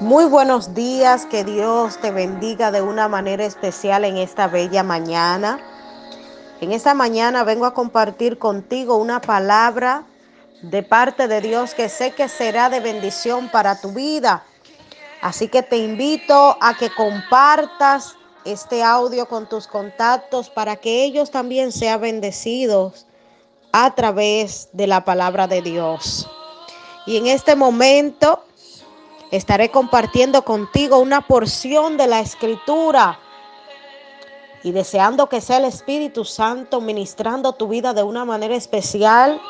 Muy buenos días, que Dios te bendiga de una manera especial en esta bella mañana. En esta mañana vengo a compartir contigo una palabra de parte de Dios que sé que será de bendición para tu vida. Así que te invito a que compartas este audio con tus contactos para que ellos también sean bendecidos a través de la palabra de Dios. Y en este momento estaré compartiendo contigo una porción de la escritura y deseando que sea el Espíritu Santo ministrando tu vida de una manera especial,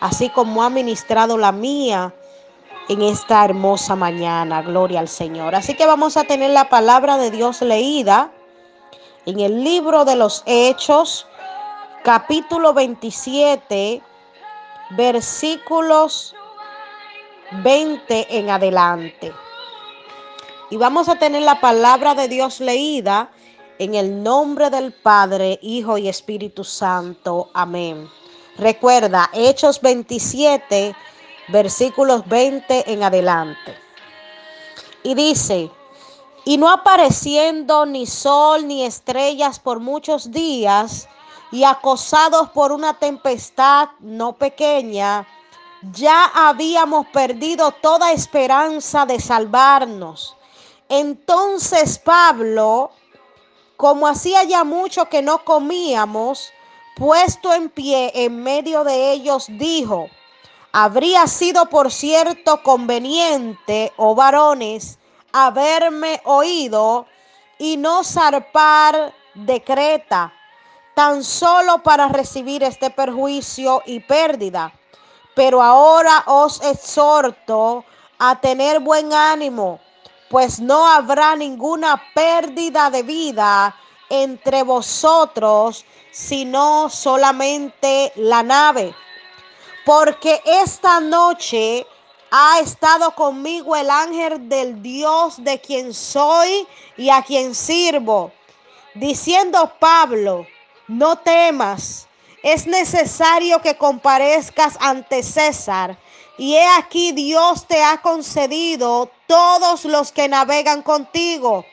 así como ha ministrado la mía en esta hermosa mañana. Gloria al Señor. Así que vamos a tener la palabra de Dios leída en el libro de los Hechos, capítulo 27, versículos 20 en adelante. Y vamos a tener la palabra de Dios leída en el nombre del Padre, Hijo y Espíritu Santo. Amén. Recuerda, Hechos 27, versículos 20 en adelante. Y dice, y no apareciendo ni sol ni estrellas por muchos días, y acosados por una tempestad no pequeña, ya habíamos perdido toda esperanza de salvarnos. Entonces Pablo, como hacía ya mucho que no comíamos, puesto en pie en medio de ellos, dijo, habría sido por cierto conveniente, oh varones, haberme oído y no zarpar de Creta, tan solo para recibir este perjuicio y pérdida pero ahora os exhorto a tener buen ánimo, pues no habrá ninguna pérdida de vida entre vosotros, sino solamente la nave. Porque esta noche ha estado conmigo el ángel del Dios de quien soy y a quien sirvo, diciendo Pablo, no temas es necesario que comparezcas ante César. Y he aquí Dios te ha concedido todos los que navegan contigo.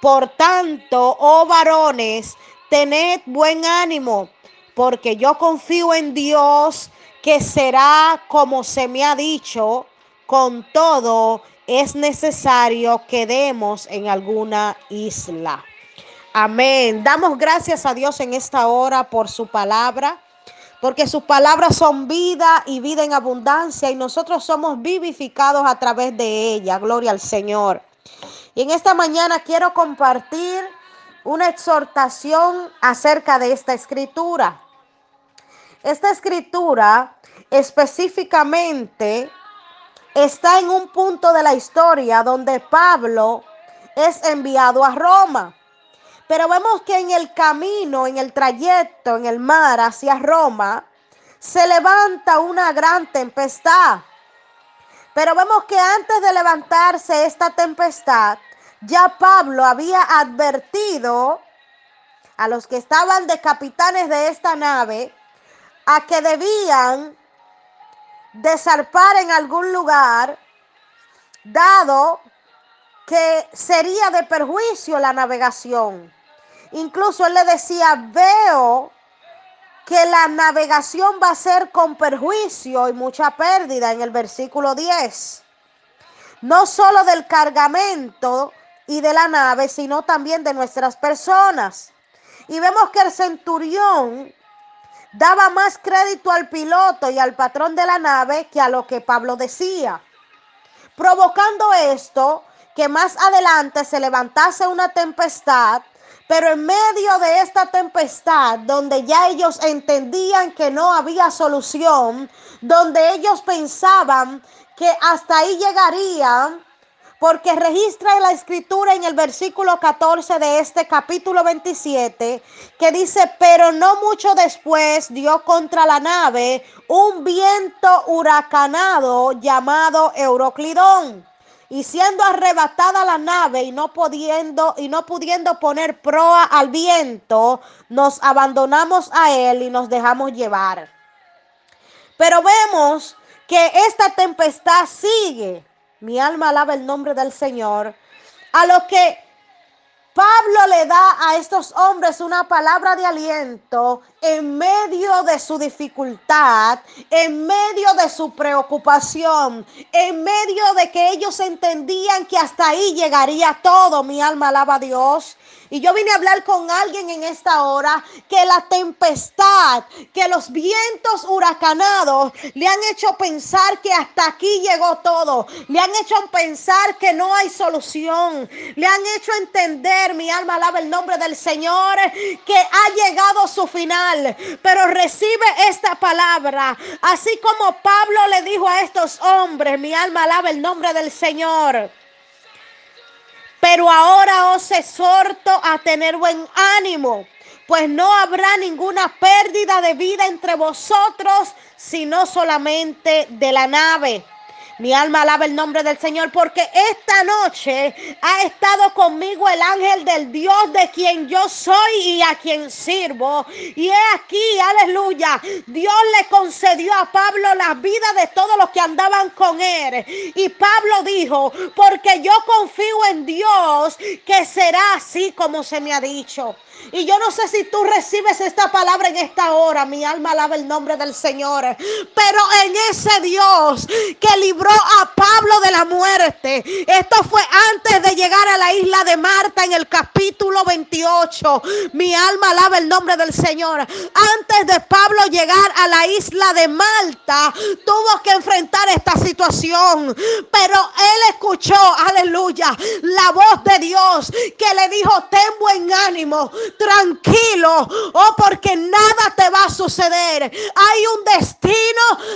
Por tanto, oh varones, tened buen ánimo, porque yo confío en Dios que será como se me ha dicho. Con todo, es necesario que demos en alguna isla. Amén. Damos gracias a Dios en esta hora por su palabra, porque sus palabras son vida y vida en abundancia y nosotros somos vivificados a través de ella. Gloria al Señor. Y en esta mañana quiero compartir una exhortación acerca de esta escritura. Esta escritura específicamente está en un punto de la historia donde Pablo es enviado a Roma. Pero vemos que en el camino, en el trayecto, en el mar hacia Roma, se levanta una gran tempestad. Pero vemos que antes de levantarse esta tempestad, ya Pablo había advertido a los que estaban de capitanes de esta nave a que debían desarpar en algún lugar, dado que sería de perjuicio la navegación. Incluso él le decía, veo que la navegación va a ser con perjuicio y mucha pérdida en el versículo 10. No solo del cargamento y de la nave, sino también de nuestras personas. Y vemos que el centurión daba más crédito al piloto y al patrón de la nave que a lo que Pablo decía. Provocando esto, que más adelante se levantase una tempestad pero en medio de esta tempestad, donde ya ellos entendían que no había solución, donde ellos pensaban que hasta ahí llegarían, porque registra en la escritura en el versículo 14 de este capítulo 27, que dice, pero no mucho después dio contra la nave un viento huracanado llamado Euroclidón y siendo arrebatada la nave y no pudiendo y no pudiendo poner proa al viento, nos abandonamos a él y nos dejamos llevar. Pero vemos que esta tempestad sigue Mi alma alaba el nombre del Señor. A lo que Pablo le da a estos hombres una palabra de aliento en medio de su dificultad, en medio de su preocupación, en medio de que ellos entendían que hasta ahí llegaría todo. Mi alma alaba a Dios. Y yo vine a hablar con alguien en esta hora que la tempestad, que los vientos huracanados le han hecho pensar que hasta aquí llegó todo. Le han hecho pensar que no hay solución. Le han hecho entender, mi alma alaba el nombre del Señor, que ha llegado su final. Pero recibe esta palabra. Así como Pablo le dijo a estos hombres, mi alma alaba el nombre del Señor. Pero ahora os exhorto a tener buen ánimo, pues no habrá ninguna pérdida de vida entre vosotros, sino solamente de la nave. Mi alma alaba el nombre del Señor porque esta noche ha estado conmigo el ángel del Dios de quien yo soy y a quien sirvo. Y he aquí, aleluya, Dios le concedió a Pablo la vida de todos los que andaban con él. Y Pablo dijo, porque yo confío en Dios que será así como se me ha dicho. Y yo no sé si tú recibes esta palabra en esta hora. Mi alma alaba el nombre del Señor. Pero en ese Dios que libró a Pablo de la muerte. Esto fue antes de llegar a la isla de Marta en el capítulo 28. Mi alma alaba el nombre del Señor. Antes de Pablo llegar a la isla de Malta, tuvo que enfrentar esta situación. Pero él escuchó, aleluya, la voz de Dios que le dijo, ten buen ánimo tranquilo, oh, porque nada te va a suceder. Hay un destino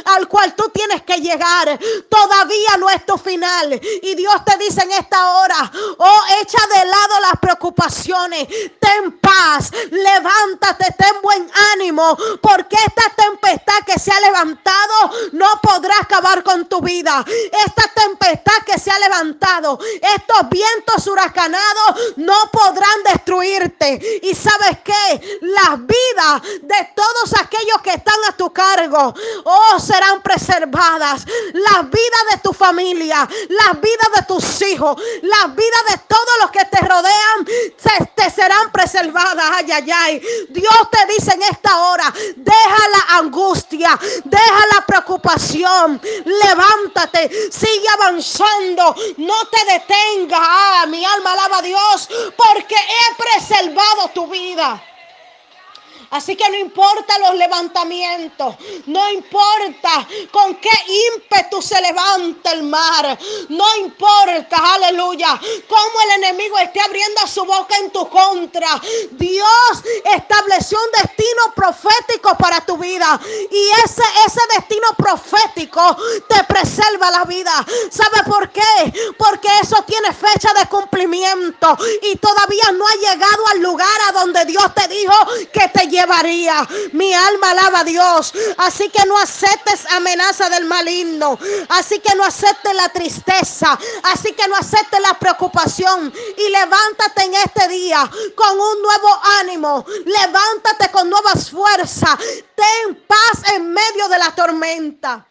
al cual tú tienes que llegar. Todavía no es tu final. Y Dios te dice en esta hora, oh, echa de lado las preocupaciones, ten paz, levántate, ten buen ánimo, porque esta tempestad que se ha levantado no podrá acabar con tu vida. Esta tempestad que se ha levantado, estos vientos huracanados no podrán destruirte. Y sabes que las vidas de todos aquellos que están a tu cargo, oh, serán preservadas. Las vidas de tu familia, las vidas de tus hijos, las vidas de todos los que te rodean, te serán preservadas. Ay, ay, ay. Dios te dice en esta hora, deja la angustia, deja la preocupación, levántate, sigue avanzando, no te detenga. Ah, mi alma alaba a Dios porque he preservado tu vida. Así que no importa los levantamientos, no importa con qué ímpetu se levanta el mar, no importa, aleluya, cómo el enemigo esté abriendo su boca en tu contra. Dios estableció un destino profético para vida y ese, ese destino profético te preserva la vida. ¿Sabe por qué? Porque eso tiene fecha de cumplimiento y todavía no ha llegado al lugar a donde Dios te dijo que te lleva llevaría. Mi alma alaba a Dios. Así que no aceptes amenaza del maligno. Así que no aceptes la tristeza. Así que no aceptes la preocupación. Y levántate en este día con un nuevo ánimo. Levántate con nuevas fuerzas. Paz en medio de la tormenta.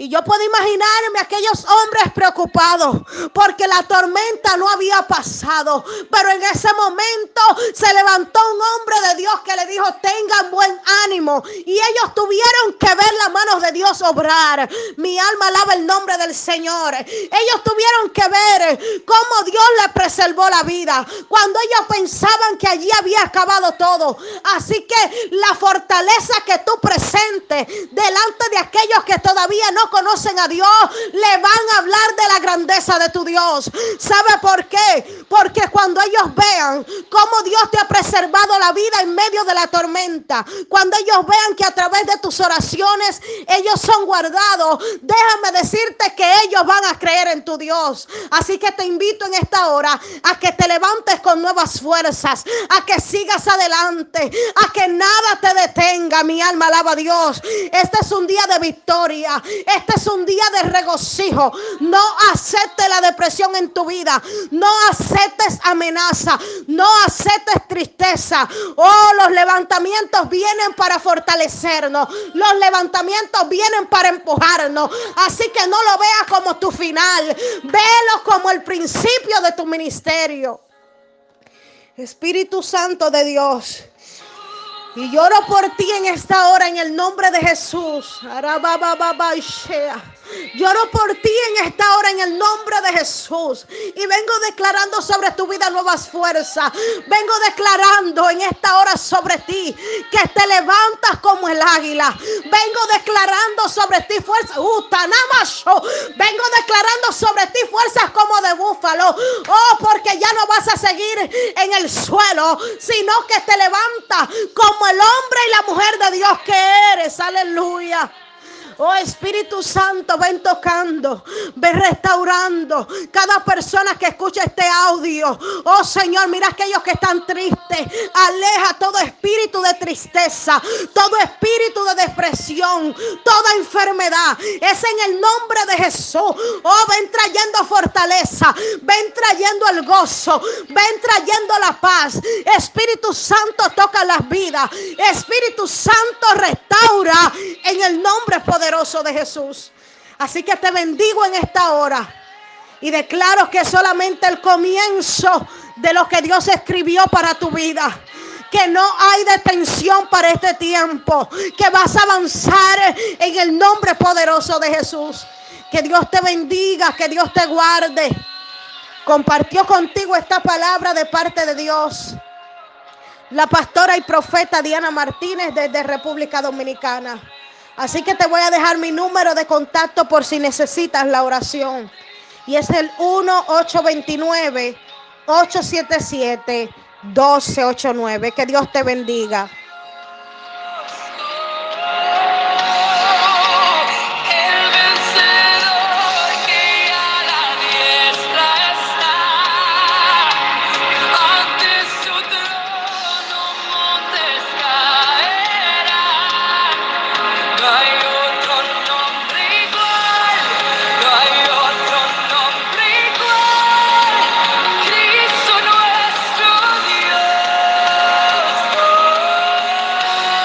Y yo puedo imaginarme aquellos hombres preocupados porque la tormenta no había pasado. Pero en ese momento se levantó un hombre de Dios que le dijo, tengan buen ánimo. Y ellos tuvieron que ver las manos de Dios obrar. Mi alma alaba el nombre del Señor. Ellos tuvieron que ver cómo Dios le preservó la vida. Cuando ellos pensaban que allí había acabado todo. Así que la fortaleza que tú presentes delante de aquellos que todavía no conocen a Dios le van a hablar de la grandeza de tu Dios. ¿Sabe por qué? Porque cuando ellos vean cómo Dios te ha preservado la vida en medio de la tormenta, cuando ellos vean que a través de tus oraciones ellos son guardados, déjame decirte que ellos van a creer en tu Dios. Así que te invito en esta hora a que te levantes con nuevas fuerzas, a que sigas adelante, a que nada te detenga. Mi alma alaba a Dios. Este es un día de victoria. Es un día de regocijo. No aceptes la depresión en tu vida. No aceptes amenaza. No aceptes tristeza. Oh, los levantamientos vienen para fortalecernos. Los levantamientos vienen para empujarnos. Así que no lo veas como tu final, velo como el principio de tu ministerio. Espíritu Santo de Dios. Y lloro por ti en esta hora en el nombre de Jesús. Lloro por ti en esta hora en el nombre de Jesús. Y vengo declarando sobre tu vida nuevas fuerzas. Vengo declarando en esta hora sobre ti que te levantas como el águila. Vengo declarando sobre ti fuerzas. Uh, vengo declarando sobre ti fuerzas como de búfalo. Oh, porque ya no vas a seguir en el suelo, sino que te levantas como el hombre y la mujer de Dios que eres. Aleluya. Oh Espíritu Santo, ven tocando, ven restaurando cada persona que escucha este audio. Oh Señor, mira aquellos que están tristes. Aleja todo espíritu de tristeza, todo espíritu de depresión, toda enfermedad. Es en el nombre de Jesús. Oh, ven trayendo fortaleza, ven trayendo el gozo, ven trayendo la paz. Espíritu Santo toca las vidas. Espíritu Santo restaura en el nombre poderoso de Jesús. Así que te bendigo en esta hora y declaro que solamente el comienzo de lo que Dios escribió para tu vida que no hay detención para este tiempo, que vas a avanzar en el nombre poderoso de Jesús. Que Dios te bendiga, que Dios te guarde. Compartió contigo esta palabra de parte de Dios. La pastora y profeta Diana Martínez desde República Dominicana. Así que te voy a dejar mi número de contacto por si necesitas la oración. Y es el 1829 877 1289. Que Dios te bendiga.